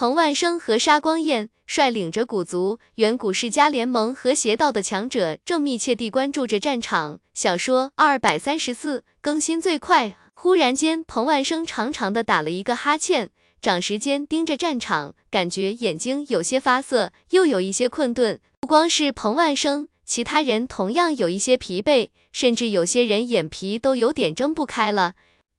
彭万生和沙光彦率领着古族、远古世家联盟和邪道的强者，正密切地关注着战场。小说二百三十四更新最快。忽然间，彭万生长长的打了一个哈欠，长时间盯着战场，感觉眼睛有些发涩，又有一些困顿。不光是彭万生，其他人同样有一些疲惫，甚至有些人眼皮都有点睁不开了。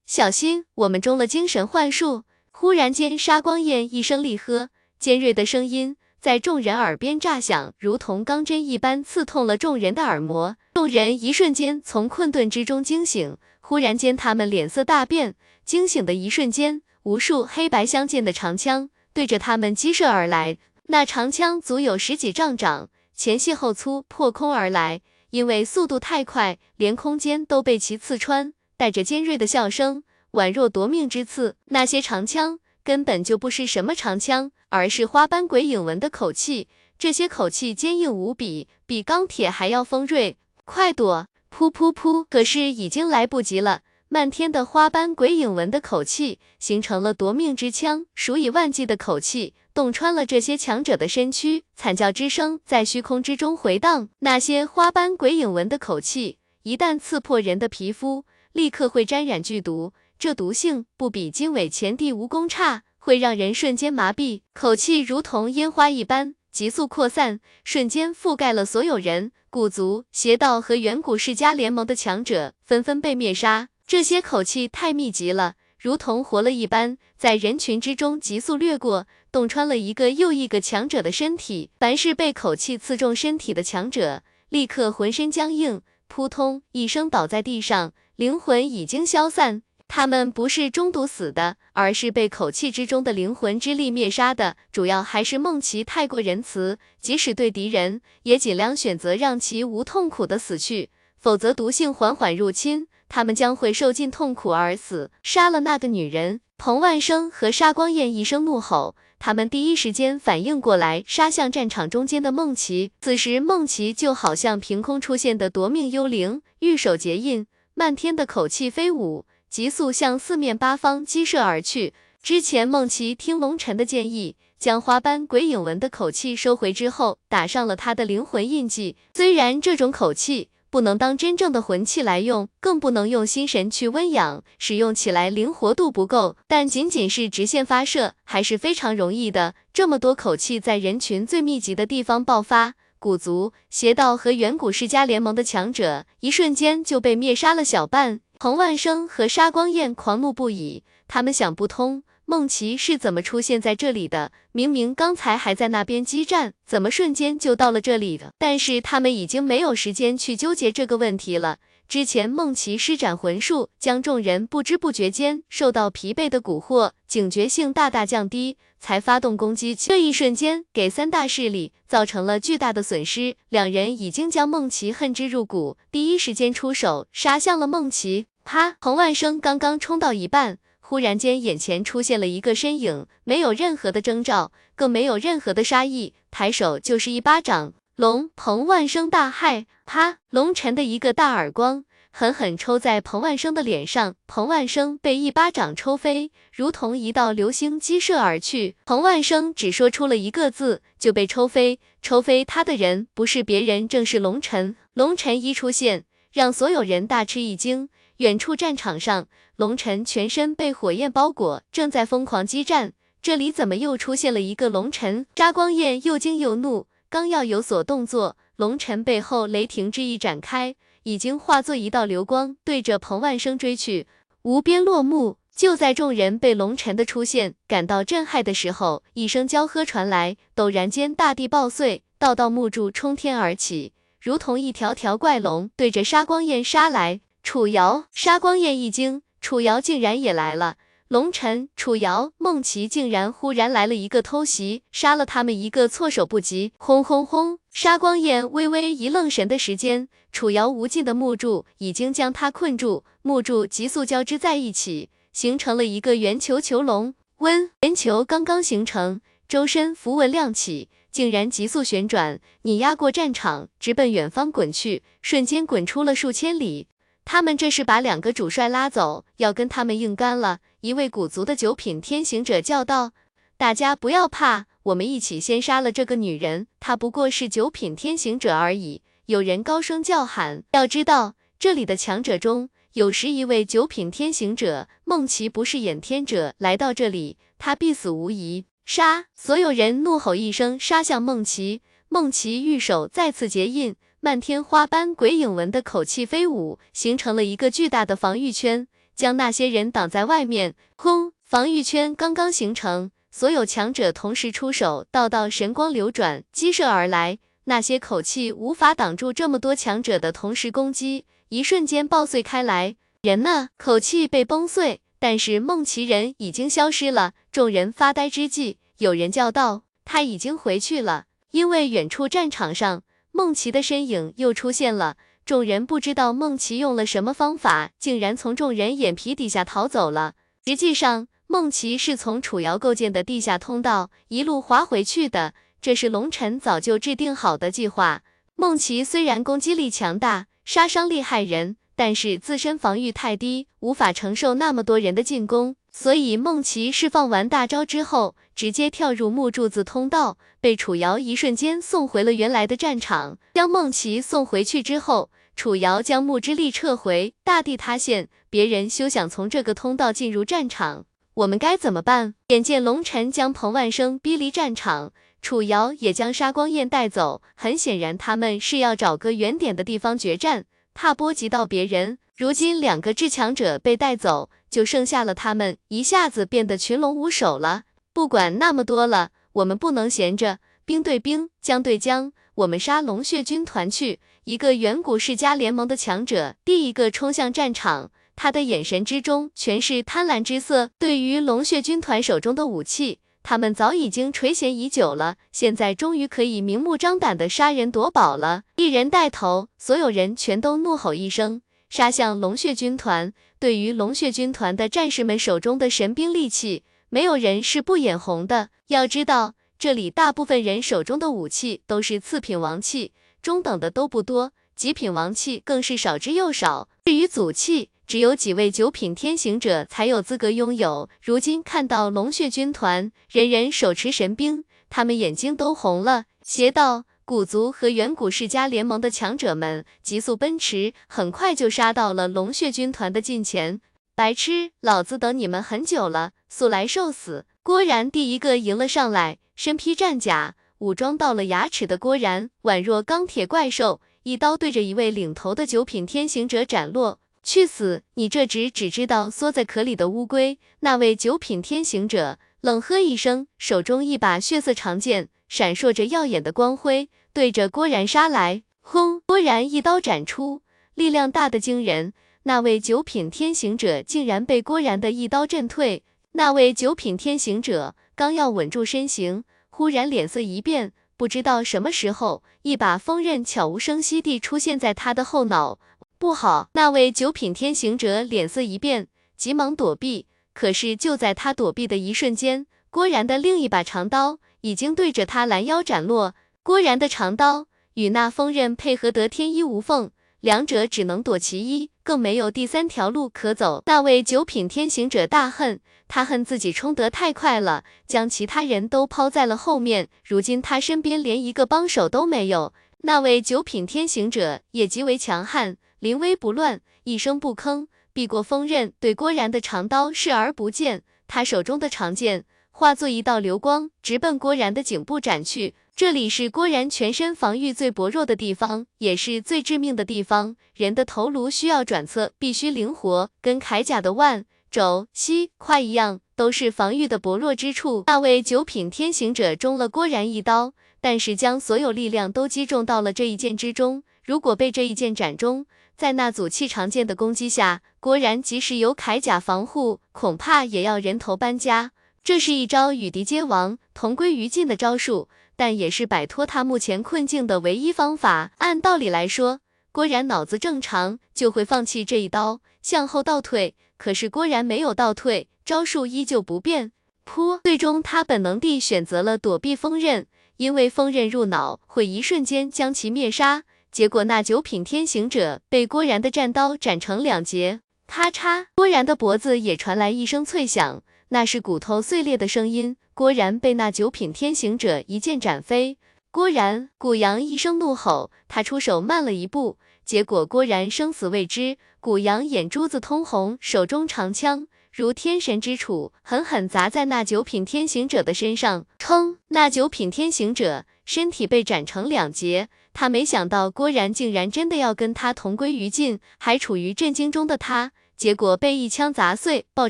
小心，我们中了精神幻术！忽然间，沙光焰一声厉喝，尖锐的声音在众人耳边炸响，如同钢针一般刺痛了众人的耳膜。众人一瞬间从困顿之中惊醒，忽然间，他们脸色大变。惊醒的一瞬间，无数黑白相间的长枪对着他们击射而来，那长枪足有十几丈长，前细后粗，破空而来。因为速度太快，连空间都被其刺穿。带着尖锐的笑声，宛若夺命之刺。那些长枪根本就不是什么长枪，而是花斑鬼影纹的口气。这些口气坚硬无比，比钢铁还要锋锐。快躲！噗噗噗！可是已经来不及了。漫天的花斑鬼影纹的口气形成了夺命之枪，数以万计的口气洞穿了这些强者的身躯，惨叫之声在虚空之中回荡。那些花斑鬼影纹的口气一旦刺破人的皮肤，立刻会沾染剧毒，这毒性不比经纬前地蜈蚣差，会让人瞬间麻痹。口气如同烟花一般急速扩散，瞬间覆盖了所有人。古族、邪道和远古世家联盟的强者纷纷被灭杀。这些口气太密集了，如同活了一般，在人群之中急速掠过，洞穿了一个又一个强者的身体。凡是被口气刺中身体的强者，立刻浑身僵硬，扑通一声倒在地上。灵魂已经消散，他们不是中毒死的，而是被口气之中的灵魂之力灭杀的。主要还是梦琪太过仁慈，即使对敌人，也尽量选择让其无痛苦的死去，否则毒性缓缓入侵，他们将会受尽痛苦而死。杀了那个女人！彭万生和沙光焰一声怒吼，他们第一时间反应过来，杀向战场中间的梦琪。此时，梦琪就好像凭空出现的夺命幽灵，玉手结印。漫天的口气飞舞，急速向四面八方激射而去。之前梦琪听龙尘的建议，将花斑鬼影纹的口气收回之后，打上了他的灵魂印记。虽然这种口气不能当真正的魂器来用，更不能用心神去温养，使用起来灵活度不够，但仅仅是直线发射还是非常容易的。这么多口气在人群最密集的地方爆发。古族、邪道和远古世家联盟的强者，一瞬间就被灭杀了小半。彭万生和沙光彦狂怒不已，他们想不通梦琪是怎么出现在这里的，明明刚才还在那边激战，怎么瞬间就到了这里的？但是他们已经没有时间去纠结这个问题了。之前梦琪施展魂术，将众人不知不觉间受到疲惫的蛊惑，警觉性大大降低。才发动攻击，这一瞬间给三大势力造成了巨大的损失。两人已经将梦琪恨之入骨，第一时间出手杀向了梦琪。啪！洪万生刚刚冲到一半，忽然间眼前出现了一个身影，没有任何的征兆，更没有任何的杀意，抬手就是一巴掌。龙彭万生大骇，啪！龙尘的一个大耳光。狠狠抽在彭万生的脸上，彭万生被一巴掌抽飞，如同一道流星击射而去。彭万生只说出了一个字，就被抽飞。抽飞他的人不是别人，正是龙尘。龙尘一出现，让所有人大吃一惊。远处战场上，龙尘全身被火焰包裹，正在疯狂激战。这里怎么又出现了一个龙尘？沙光焰又惊又怒，刚要有所动作，龙尘背后雷霆之翼展开。已经化作一道流光，对着彭万生追去。无边落幕。就在众人被龙尘的出现感到震撼的时候，一声娇喝传来，陡然间大地爆碎，道道木柱冲天而起，如同一条条怪龙，对着沙光焰杀来。楚瑶，沙光焰一惊，楚瑶竟然也来了。龙尘、楚瑶、梦琪竟然忽然来了一个偷袭，杀了他们一个措手不及。轰轰轰！沙光焰微微一愣神的时间，楚瑶无尽的木柱已经将他困住，木柱急速交织在一起，形成了一个圆球球龙。温圆球刚刚形成，周身符文亮起，竟然急速旋转，碾压过战场，直奔远方滚去，瞬间滚出了数千里。他们这是把两个主帅拉走，要跟他们硬干了。一位古族的九品天行者叫道：“大家不要怕，我们一起先杀了这个女人，她不过是九品天行者而已。有人高声叫喊。要知道，这里的强者中有十一位九品天行者，梦琪不是掩天者，来到这里，他必死无疑。杀！所有人怒吼一声，杀向梦琪。梦琪玉手再次结印，漫天花般鬼影纹的口气飞舞，形成了一个巨大的防御圈，将那些人挡在外面。轰！防御圈刚刚形成，所有强者同时出手，道道神光流转，激射而来。那些口气无法挡住这么多强者的同时攻击，一瞬间爆碎开来。人呢？口气被崩碎，但是梦奇人已经消失了。众人发呆之际，有人叫道：“他已经回去了。”因为远处战场上，梦琪的身影又出现了。众人不知道梦琪用了什么方法，竟然从众人眼皮底下逃走了。实际上，梦琪是从楚瑶构建的地下通道一路滑回去的，这是龙尘早就制定好的计划。梦琪虽然攻击力强大，杀伤力害人，但是自身防御太低，无法承受那么多人的进攻。所以梦琪释放完大招之后，直接跳入木柱子通道，被楚瑶一瞬间送回了原来的战场。将梦琪送回去之后，楚瑶将木之力撤回，大地塌陷，别人休想从这个通道进入战场。我们该怎么办？眼见龙尘将彭万生逼离战场，楚瑶也将沙光焰带走，很显然他们是要找个远点的地方决战，怕波及到别人。如今两个至强者被带走。就剩下了他们，一下子变得群龙无首了。不管那么多了，我们不能闲着，兵对兵，将对将，我们杀龙血军团去！一个远古世家联盟的强者，第一个冲向战场，他的眼神之中全是贪婪之色。对于龙血军团手中的武器，他们早已经垂涎已久了，现在终于可以明目张胆的杀人夺宝了。一人带头，所有人全都怒吼一声。杀向龙血军团。对于龙血军团的战士们手中的神兵利器，没有人是不眼红的。要知道，这里大部分人手中的武器都是次品王器，中等的都不多，极品王器更是少之又少。至于祖器，只有几位九品天行者才有资格拥有。如今看到龙血军团人人手持神兵，他们眼睛都红了。邪道。古族和远古世家联盟的强者们急速奔驰，很快就杀到了龙血军团的近前。白痴，老子等你们很久了，速来受死！郭然第一个迎了上来，身披战甲，武装到了牙齿的郭然宛若钢铁怪兽，一刀对着一位领头的九品天行者斩落。去死！你这只只知道缩在壳里的乌龟！那位九品天行者冷喝一声，手中一把血色长剑闪烁着耀眼的光辉。对着郭然杀来，轰！郭然一刀斩出，力量大的惊人。那位九品天行者竟然被郭然的一刀震退。那位九品天行者刚要稳住身形，忽然脸色一变，不知道什么时候，一把锋刃悄无声息地出现在他的后脑。不好！那位九品天行者脸色一变，急忙躲避。可是就在他躲避的一瞬间，郭然的另一把长刀已经对着他拦腰斩落。郭然的长刀与那锋刃配合得天衣无缝，两者只能躲其一，更没有第三条路可走。那位九品天行者大恨，他恨自己冲得太快了，将其他人都抛在了后面。如今他身边连一个帮手都没有。那位九品天行者也极为强悍，临危不乱，一声不吭，避过锋刃，对郭然的长刀视而不见。他手中的长剑化作一道流光，直奔郭然的颈部斩去。这里是郭然全身防御最薄弱的地方，也是最致命的地方。人的头颅需要转侧，必须灵活，跟铠甲的腕、肘、膝、胯一样，都是防御的薄弱之处。那位九品天行者中了郭然一刀，但是将所有力量都击中到了这一剑之中。如果被这一剑斩中，在那组气长剑的攻击下，郭然即使有铠甲防护，恐怕也要人头搬家。这是一招与敌皆亡、同归于尽的招数。但也是摆脱他目前困境的唯一方法。按道理来说，郭然脑子正常就会放弃这一刀，向后倒退。可是郭然没有倒退，招数依旧不变。噗！最终他本能地选择了躲避锋刃，因为锋刃入脑会一瞬间将其灭杀。结果那九品天行者被郭然的战刀斩成两截，咔嚓！郭然的脖子也传来一声脆响。那是骨头碎裂的声音。郭然被那九品天行者一剑斩飞。郭然，古阳一声怒吼，他出手慢了一步，结果郭然生死未知。古阳眼珠子通红，手中长枪如天神之杵，狠狠砸在那九品天行者的身上。砰！那九品天行者身体被斩成两截。他没想到郭然竟然真的要跟他同归于尽，还处于震惊中的他，结果被一枪砸碎，爆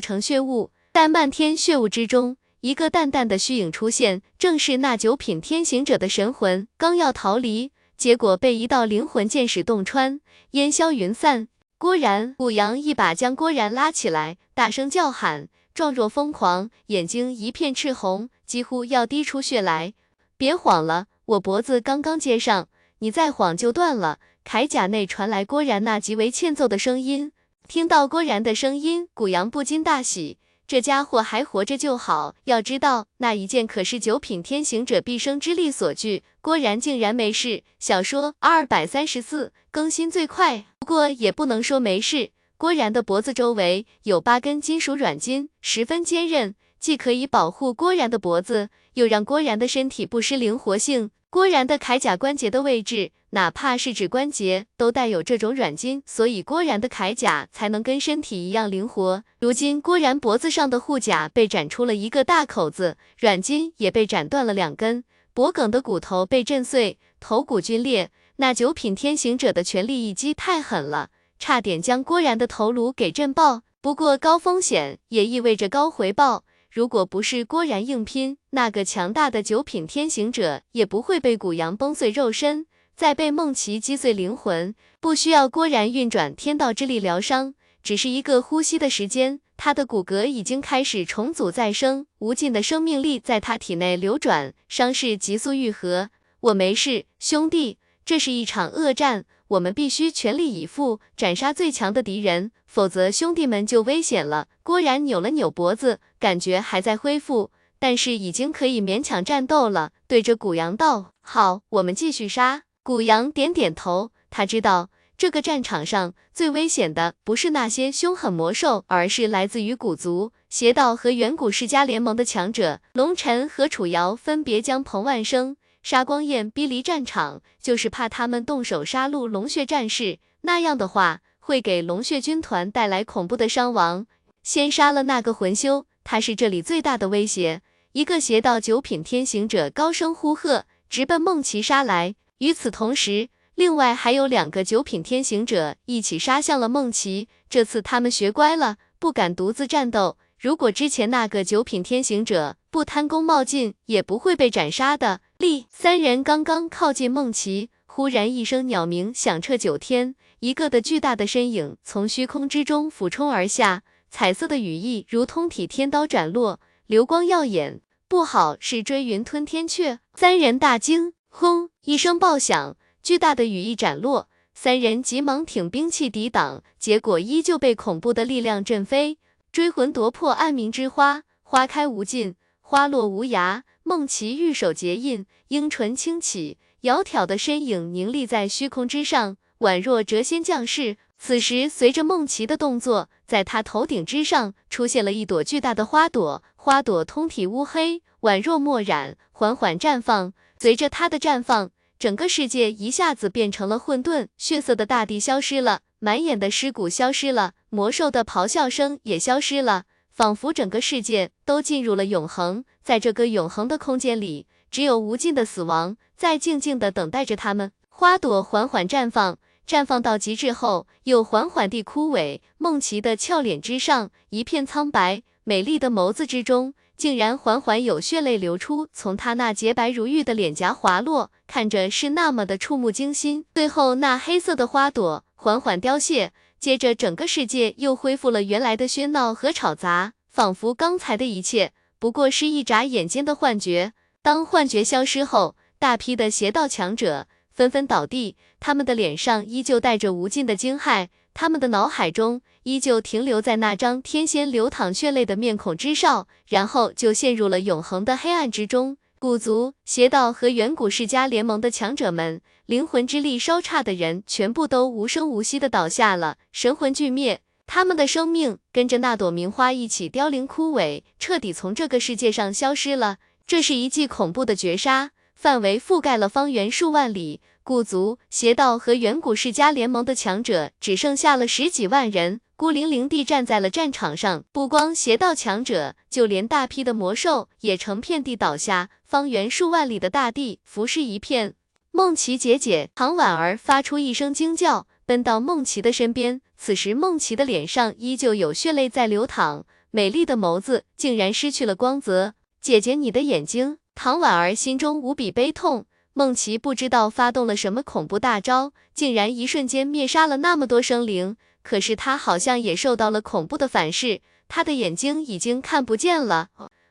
成血雾。在漫天血雾之中，一个淡淡的虚影出现，正是那九品天行者的神魂。刚要逃离，结果被一道灵魂剑矢洞穿，烟消云散。郭然，古阳一把将郭然拉起来，大声叫喊，状若疯狂，眼睛一片赤红，几乎要滴出血来。别晃了，我脖子刚刚接上，你再晃就断了。铠甲内传来郭然那极为欠揍的声音。听到郭然的声音，古阳不禁大喜。这家伙还活着就好，要知道那一剑可是九品天行者毕生之力所具，郭然竟然没事。小说二百三十四更新最快，不过也不能说没事。郭然的脖子周围有八根金属软筋，十分坚韧，既可以保护郭然的脖子，又让郭然的身体不失灵活性。郭然的铠甲关节的位置。哪怕是指关节都带有这种软筋，所以郭然的铠甲才能跟身体一样灵活。如今郭然脖子上的护甲被斩出了一个大口子，软筋也被斩断了两根，脖颈的骨头被震碎，头骨皲裂。那九品天行者的全力一击太狠了，差点将郭然的头颅给震爆。不过高风险也意味着高回报，如果不是郭然硬拼，那个强大的九品天行者也不会被古阳崩碎肉身。再被梦琪击碎灵魂，不需要郭然运转天道之力疗伤，只是一个呼吸的时间，他的骨骼已经开始重组再生，无尽的生命力在他体内流转，伤势急速愈合。我没事，兄弟，这是一场恶战，我们必须全力以赴，斩杀最强的敌人，否则兄弟们就危险了。郭然扭了扭脖子，感觉还在恢复，但是已经可以勉强战斗了，对着古阳道：“好，我们继续杀。”古阳点点头，他知道这个战场上最危险的不是那些凶狠魔兽，而是来自于古族、邪道和远古世家联盟的强者。龙尘和楚瑶分别将彭万生、沙光彦逼离战场，就是怕他们动手杀戮龙血战士，那样的话会给龙血军团带来恐怖的伤亡。先杀了那个魂修，他是这里最大的威胁。一个邪道九品天行者高声呼喝，直奔梦奇杀来。与此同时，另外还有两个九品天行者一起杀向了梦琪。这次他们学乖了，不敢独自战斗。如果之前那个九品天行者不贪功冒进，也不会被斩杀的。立三人刚刚靠近梦琪，忽然一声鸟鸣响彻九天，一个的巨大的身影从虚空之中俯冲而下，彩色的羽翼如通体天刀斩落，流光耀眼。不好，是追云吞天雀！三人大惊。轰！一声爆响，巨大的羽翼斩落，三人急忙挺兵器抵挡，结果依旧被恐怖的力量震飞。追魂夺魄，暗冥之花，花开无尽，花落无涯。梦琪玉手结印，樱唇轻启，窈窕的身影凝立在虚空之上，宛若谪仙降世。此时，随着梦琪的动作，在他头顶之上出现了一朵巨大的花朵，花朵通体乌黑，宛若墨染，缓缓绽放。随着它的绽放，整个世界一下子变成了混沌，血色的大地消失了，满眼的尸骨消失了，魔兽的咆哮声也消失了，仿佛整个世界都进入了永恒。在这个永恒的空间里，只有无尽的死亡在静静的等待着他们。花朵缓缓绽放，绽放到极致后，又缓缓地枯萎。梦琪的俏脸之上一片苍白，美丽的眸子之中。竟然缓缓有血泪流出，从他那洁白如玉的脸颊滑落，看着是那么的触目惊心。最后那黑色的花朵缓缓凋谢，接着整个世界又恢复了原来的喧闹和吵杂，仿佛刚才的一切不过是一眨眼间的幻觉。当幻觉消失后，大批的邪道强者纷纷倒地，他们的脸上依旧带着无尽的惊骇，他们的脑海中。依旧停留在那张天仙流淌血泪的面孔之上，然后就陷入了永恒的黑暗之中。古族、邪道和远古世家联盟的强者们，灵魂之力稍差的人，全部都无声无息的倒下了，神魂俱灭。他们的生命跟着那朵名花一起凋零枯萎，彻底从这个世界上消失了。这是一记恐怖的绝杀，范围覆盖了方圆数万里。古族、邪道和远古世家联盟的强者只剩下了十几万人，孤零零地站在了战场上。不光邪道强者，就连大批的魔兽也成片地倒下，方圆数万里的大地浮尸一片。梦琪姐姐，唐婉儿发出一声惊叫，奔到梦琪的身边。此时梦琪的脸上依旧有血泪在流淌，美丽的眸子竟然失去了光泽。姐姐，你的眼睛！唐婉儿心中无比悲痛。梦琪不知道发动了什么恐怖大招，竟然一瞬间灭杀了那么多生灵。可是他好像也受到了恐怖的反噬，他的眼睛已经看不见了。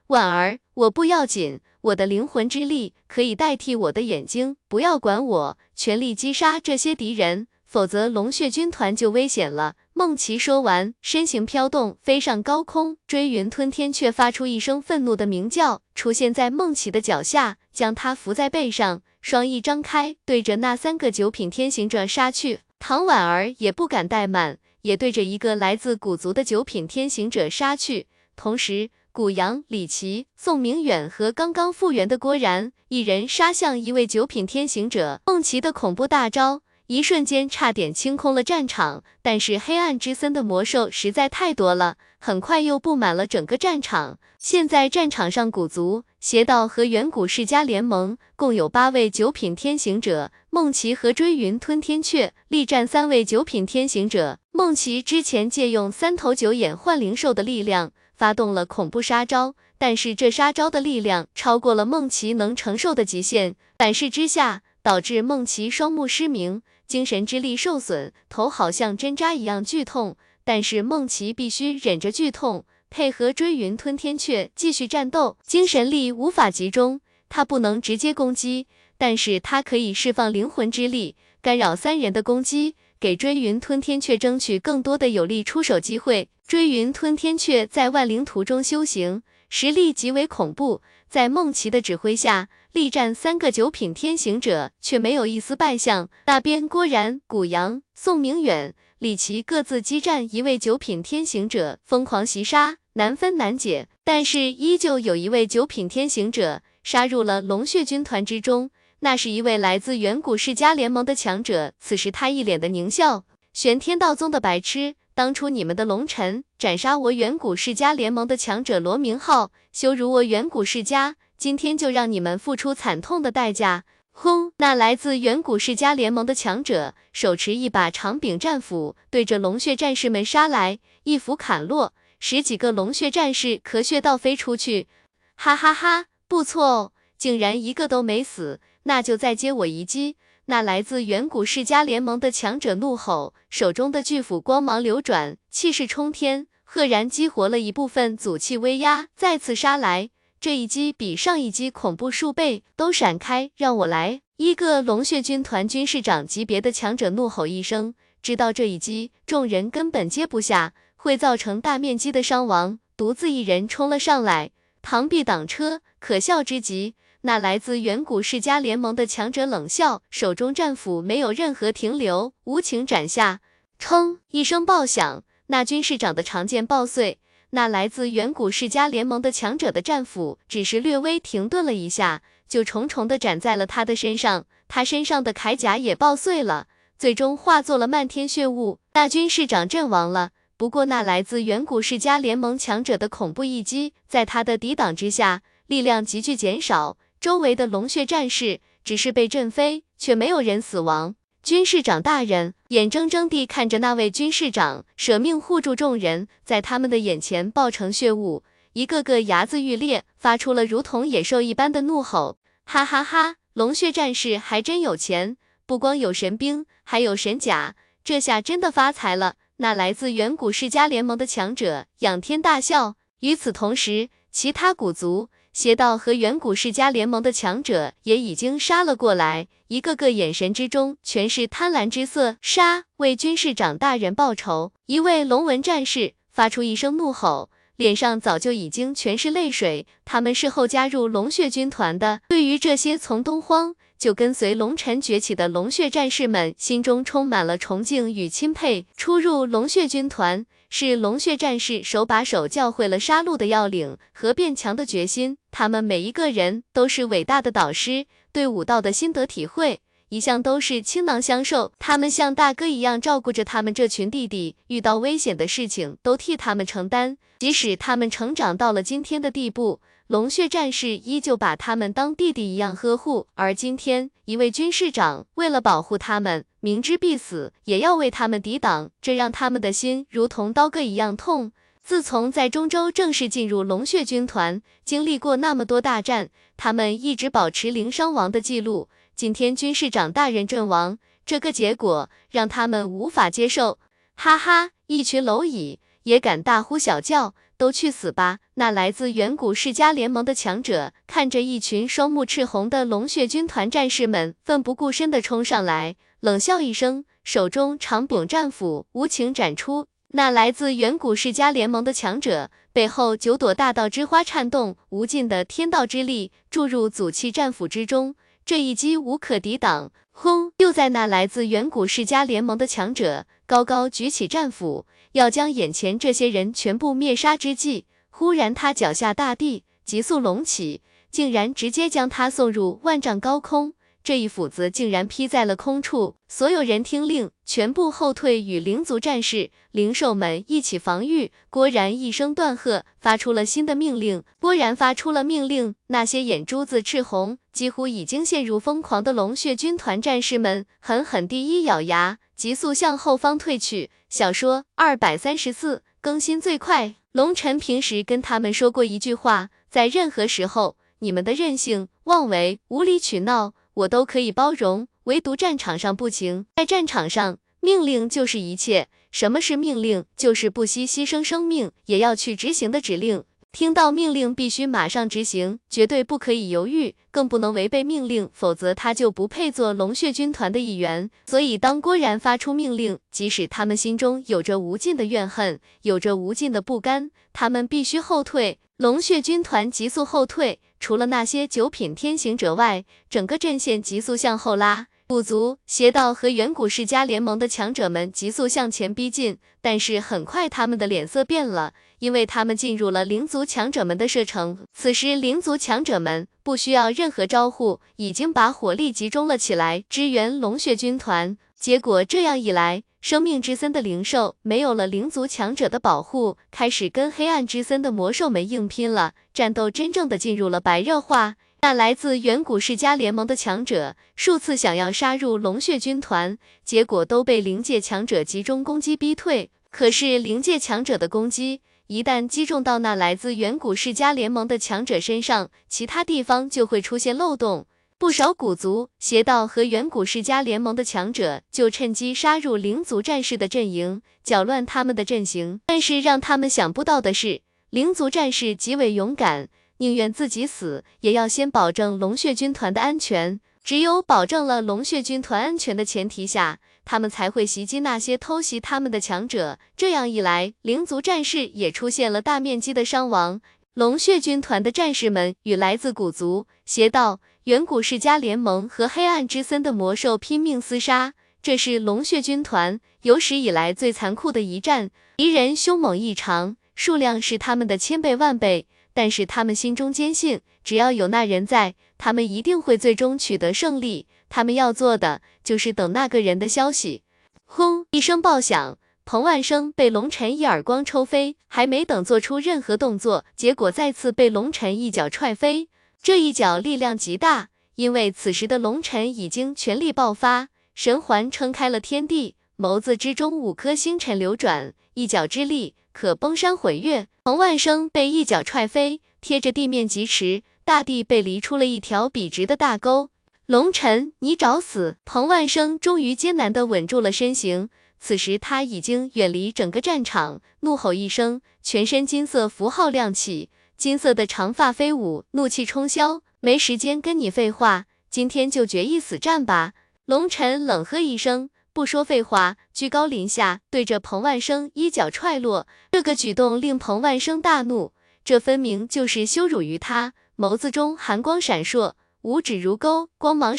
婉儿，我不要紧，我的灵魂之力可以代替我的眼睛，不要管我，全力击杀这些敌人，否则龙血军团就危险了。梦琪说完，身形飘动，飞上高空。追云吞天却发出一声愤怒的鸣叫，出现在梦琪的脚下，将他扶在背上。双翼张开，对着那三个九品天行者杀去。唐婉儿也不敢怠慢，也对着一个来自古族的九品天行者杀去。同时，古阳、李琦、宋明远和刚刚复原的郭然，一人杀向一位九品天行者。梦琪的恐怖大招。一瞬间差点清空了战场，但是黑暗之森的魔兽实在太多了，很快又布满了整个战场。现在战场上，古族、邪道和远古世家联盟共有八位九品天行者，梦琪和追云吞天雀力战三位九品天行者。梦琪之前借用三头九眼幻灵兽的力量，发动了恐怖杀招，但是这杀招的力量超过了梦琪能承受的极限，反噬之下，导致梦琪双目失明。精神之力受损，头好像针扎一样剧痛，但是梦琪必须忍着剧痛，配合追云吞天雀继续战斗。精神力无法集中，他不能直接攻击，但是他可以释放灵魂之力，干扰三人的攻击，给追云吞天雀争取更多的有力出手机会。追云吞天雀在万灵图中修行，实力极为恐怖，在梦琪的指挥下。力战三个九品天行者，却没有一丝败相。那边郭然、古阳、宋明远、李琦各自激战一位九品天行者，疯狂袭杀，难分难解。但是依旧有一位九品天行者杀入了龙血军团之中，那是一位来自远古世家联盟的强者。此时他一脸的狞笑：“玄天道宗的白痴，当初你们的龙尘斩杀我远古世家联盟的强者罗明浩，羞辱我远古世家。”今天就让你们付出惨痛的代价！轰！那来自远古世家联盟的强者手持一把长柄战斧，对着龙血战士们杀来，一斧砍落，十几个龙血战士咳血倒飞出去。哈哈哈，不错哦，竟然一个都没死，那就再接我一击！那来自远古世家联盟的强者怒吼，手中的巨斧光芒流转，气势冲天，赫然激活了一部分祖气威压，再次杀来。这一击比上一击恐怖数倍，都闪开，让我来！一个龙血军团军士长级别的强者怒吼一声，知道这一击众人根本接不下，会造成大面积的伤亡，独自一人冲了上来，螳臂挡车，可笑之极。那来自远古世家联盟的强者冷笑，手中战斧没有任何停留，无情斩下，砰！一声爆响，那军士长的长剑爆碎。那来自远古世家联盟的强者的战斧，只是略微停顿了一下，就重重的斩在了他的身上，他身上的铠甲也爆碎了，最终化作了漫天血雾。大军士长阵亡了。不过那来自远古世家联盟强者的恐怖一击，在他的抵挡之下，力量急剧减少，周围的龙血战士只是被震飞，却没有人死亡。军士长大人眼睁睁地看着那位军士长舍命护住众人，在他们的眼前爆成血雾，一个个牙子欲裂，发出了如同野兽一般的怒吼。哈哈哈！龙血战士还真有钱，不光有神兵，还有神甲，这下真的发财了。那来自远古世家联盟的强者仰天大笑。与此同时，其他古族。邪道和远古世家联盟的强者也已经杀了过来，一个个眼神之中全是贪婪之色。杀！为军士长大人报仇！一位龙纹战士发出一声怒吼，脸上早就已经全是泪水。他们事后加入龙血军团的，对于这些从东荒就跟随龙尘崛起的龙血战士们，心中充满了崇敬与钦佩。初入龙血军团。是龙血战士手把手教会了杀戮的要领和变强的决心。他们每一个人都是伟大的导师，对武道的心得体会一向都是倾囊相授。他们像大哥一样照顾着他们这群弟弟，遇到危险的事情都替他们承担。即使他们成长到了今天的地步。龙血战士依旧把他们当弟弟一样呵护，而今天一位军士长为了保护他们，明知必死也要为他们抵挡，这让他们的心如同刀割一样痛。自从在中州正式进入龙血军团，经历过那么多大战，他们一直保持零伤亡的记录。今天军士长大人阵亡，这个结果让他们无法接受。哈哈，一群蝼蚁也敢大呼小叫！都去死吧！那来自远古世家联盟的强者看着一群双目赤红的龙血军团战士们奋不顾身的冲上来，冷笑一声，手中长柄战斧无情斩出。那来自远古世家联盟的强者背后九朵大道之花颤动，无尽的天道之力注入祖气战斧之中，这一击无可抵挡。轰！就在那来自远古世家联盟的强者高高举起战斧。要将眼前这些人全部灭杀之际，忽然他脚下大地急速隆起，竟然直接将他送入万丈高空。这一斧子竟然劈在了空处，所有人听令，全部后退，与灵族战士、灵兽们一起防御。郭然一声断喝，发出了新的命令。郭然发出了命令，那些眼珠子赤红、几乎已经陷入疯狂的龙血军团战士们，狠狠地一咬牙，急速向后方退去。小说二百三十四更新最快。龙晨平时跟他们说过一句话，在任何时候，你们的任性、妄为、无理取闹。我都可以包容，唯独战场上不行。在战场上，命令就是一切。什么是命令？就是不惜牺牲生命也要去执行的指令。听到命令必须马上执行，绝对不可以犹豫，更不能违背命令，否则他就不配做龙血军团的一员。所以，当郭然发出命令，即使他们心中有着无尽的怨恨，有着无尽的不甘，他们必须后退。龙血军团急速后退。除了那些九品天行者外，整个阵线急速向后拉。古族、邪道和远古世家联盟的强者们急速向前逼近，但是很快他们的脸色变了，因为他们进入了灵族强者们的射程。此时，灵族强者们不需要任何招呼，已经把火力集中了起来，支援龙血军团。结果这样一来，生命之森的灵兽没有了灵族强者的保护，开始跟黑暗之森的魔兽们硬拼了。战斗真正的进入了白热化。那来自远古世家联盟的强者数次想要杀入龙血军团，结果都被灵界强者集中攻击逼退。可是灵界强者的攻击一旦击中到那来自远古世家联盟的强者身上，其他地方就会出现漏洞。不少古族、邪道和远古世家联盟的强者就趁机杀入灵族战士的阵营，搅乱他们的阵型。但是让他们想不到的是，灵族战士极为勇敢，宁愿自己死，也要先保证龙血军团的安全。只有保证了龙血军团安全的前提下，他们才会袭击那些偷袭他们的强者。这样一来，灵族战士也出现了大面积的伤亡。龙血军团的战士们与来自古族、邪道。远古世家联盟和黑暗之森的魔兽拼命厮杀，这是龙血军团有史以来最残酷的一战。敌人凶猛异常，数量是他们的千倍万倍，但是他们心中坚信，只要有那人在，他们一定会最终取得胜利。他们要做的就是等那个人的消息。轰！一声爆响，彭万生被龙尘一耳光抽飞，还没等做出任何动作，结果再次被龙尘一脚踹飞。这一脚力量极大，因为此时的龙尘已经全力爆发，神环撑开了天地，眸子之中五颗星辰流转，一脚之力可崩山毁月。彭万生被一脚踹飞，贴着地面疾驰，大地被犁出了一条笔直的大沟。龙尘，你找死！彭万生终于艰难地稳住了身形，此时他已经远离整个战场，怒吼一声，全身金色符号亮起。金色的长发飞舞，怒气冲霄，没时间跟你废话，今天就决一死战吧！龙尘冷喝一声，不说废话，居高临下对着彭万生一脚踹落。这个举动令彭万生大怒，这分明就是羞辱于他，眸子中寒光闪烁，五指如钩，光芒闪。